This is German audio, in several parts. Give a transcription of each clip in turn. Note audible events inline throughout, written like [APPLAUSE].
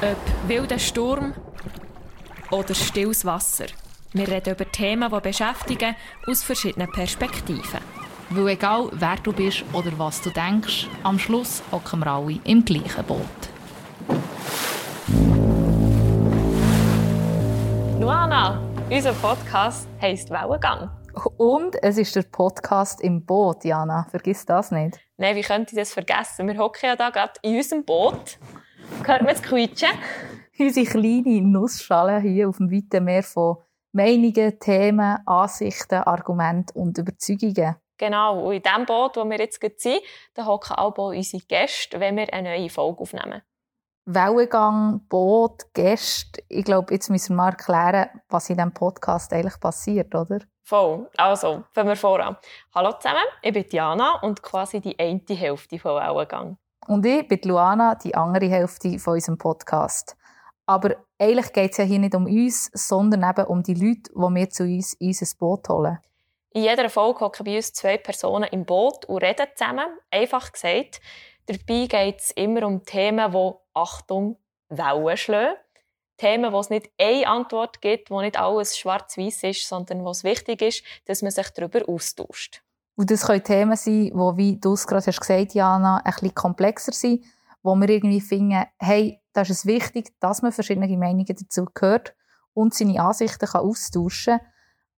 Ob wilder Sturm oder stilles Wasser. Wir reden über Themen, die beschäftigen, aus verschiedenen Perspektiven. Weil egal wer du bist oder was du denkst, am Schluss hocken wir alle im gleichen Boot. Luana, unser Podcast heisst Wellengang. Und es ist der Podcast im Boot, Jana. Vergiss das nicht. Nein, wie könnte ich das vergessen? Wir hocken ja da gerade in unserem Boot. Hört man das Quietschen? Unsere kleine Nussschale hier auf dem weiten Meer von Meinungen, Themen, Ansichten, Argumenten und Überzeugungen. Genau, und in dem Boot, wo wir jetzt sind, da hocken auch unsere Gäste, wenn wir eine neue Folge aufnehmen. Wellengang, Boot, Gäste. Ich glaube, jetzt müssen wir mal erklären, was in diesem Podcast eigentlich passiert, oder? Voll. Also, fangen wir voran. Hallo zusammen, ich bin Diana und quasi die eine Hälfte von Wellengang. Und ich bin Luana, die andere Hälfte von unserem Podcast. Aber eigentlich geht es ja hier nicht um uns, sondern eben um die Leute, die wir zu uns in unser Boot holen. In jeder Folge hocken bei uns zwei Personen im Boot und reden zusammen. Einfach gesagt, dabei geht es immer um Themen, die, Achtung, Wellen schlagen. Themen, wo es nicht eine Antwort gibt, wo nicht alles schwarz-weiß ist, sondern wo es wichtig ist, dass man sich darüber austauscht. Und das können Themen sein, die, wie du es gerade hast gesagt Jana, ein bisschen komplexer sind, wo wir irgendwie finden, hey, da ist es wichtig, dass man verschiedene Meinungen dazu hört und seine Ansichten kann austauschen kann.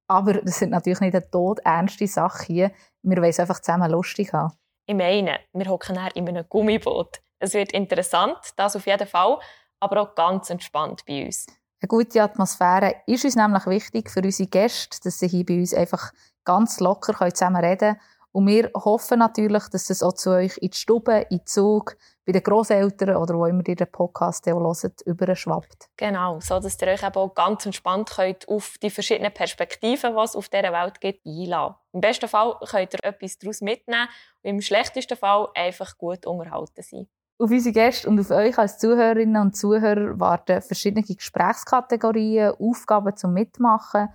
Aber das sind natürlich nicht eine todernste Sache hier. Wir wollen es einfach zusammen lustig haben. Ich meine, wir hocken in einem Gummiboot. Es wird interessant, das auf jeden Fall, aber auch ganz entspannt bei uns. Eine gute Atmosphäre ist uns nämlich wichtig für unsere Gäste, dass sie hier bei uns einfach ganz locker zusammen reden können. Und wir hoffen natürlich, dass das auch zu euch in die Stube, in den Zug, bei den Großeltern oder wo immer ihr den Podcast hört, überschwappt. Genau, so dass ihr euch eben auch ganz entspannt könnt auf die verschiedenen Perspektiven, die es auf dieser Welt gibt, einladen. Im besten Fall könnt ihr etwas daraus mitnehmen und im schlechtesten Fall einfach gut unterhalten sein. Auf unsere Gäste und auf euch als Zuhörerinnen und Zuhörer warten verschiedene Gesprächskategorien, Aufgaben zum Mitmachen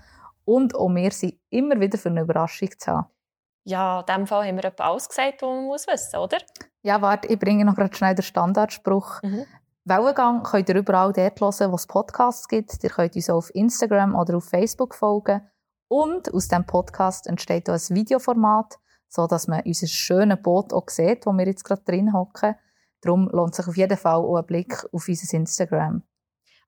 und auch wir sind immer wieder für eine Überraschung zu haben. Ja, in diesem Fall haben wir etwas gesagt, was man muss wissen oder? Ja, warte, ich bringe noch gerade schnell den Standardspruch. Mhm. Wellengang könnt ihr überall dort hören, wo es Podcasts gibt. Ihr könnt uns auch auf Instagram oder auf Facebook folgen. Und aus diesem Podcast entsteht auch ein Videoformat, so dass man unser schönes Boot auch sieht, wo wir jetzt gerade drin hocken. Darum lohnt sich auf jeden Fall auch ein Blick auf unser Instagram.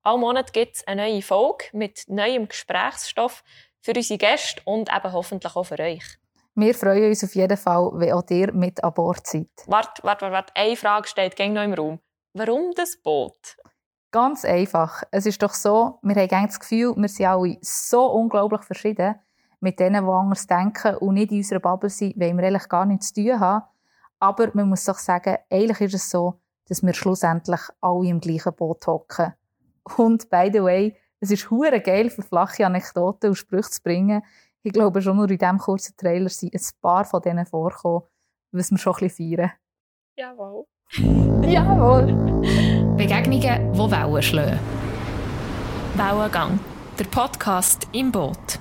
All Monat gibt es eine neue Folge mit neuem Gesprächsstoff für unsere Gäste und eben hoffentlich auch für euch. Wir freuen uns auf jeden Fall, wenn auch ihr mit an Bord seid. Warte, warte, warte. Eine Frage steht gegen noch im Raum. Warum das Boot? Ganz einfach. Es ist doch so, wir haben das Gefühl, wir sind alle so unglaublich verschieden. Mit denen, die anders denken und nicht in unserer Bubble sind, wollen wir eigentlich gar nichts zu tun haben. Aber man muss doch sagen, eigentlich ist es so, dass wir schlussendlich alle im gleichen Boot hocken. Und by the way, es ist hure geil, für flache Anekdoten und Sprüche zu bringen. Ich glaube, schon nur in diesem kurzen Trailer sind ein paar von denen vorkommen, was wir schon ein bisschen feiern. Jawohl. [LAUGHS] Jawohl. Begegnungen, die Wellen schlagen. Wellengang. Der Podcast im Boot.